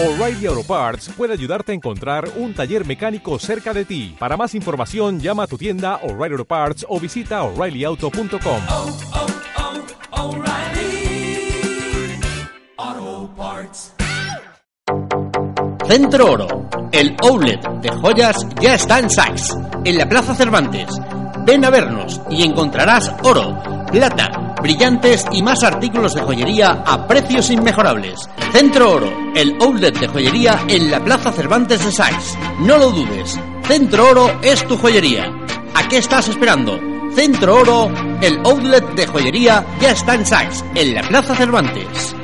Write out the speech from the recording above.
O'Reilly Auto Parts puede ayudarte a encontrar un taller mecánico cerca de ti. Para más información, llama a tu tienda O'Reilly Auto Parts o visita oreillyauto.com. oh, oh, O'Reilly Auto Parts. Centro Oro, el outlet de joyas ya está en Saks, en la Plaza Cervantes. Ven a vernos y encontrarás oro, plata, brillantes y más artículos de joyería a precios inmejorables. Centro Oro, el outlet de joyería en la Plaza Cervantes de Saks. No lo dudes, Centro Oro es tu joyería. ¿A qué estás esperando? Centro Oro, el outlet de joyería ya está en Saks, en la Plaza Cervantes.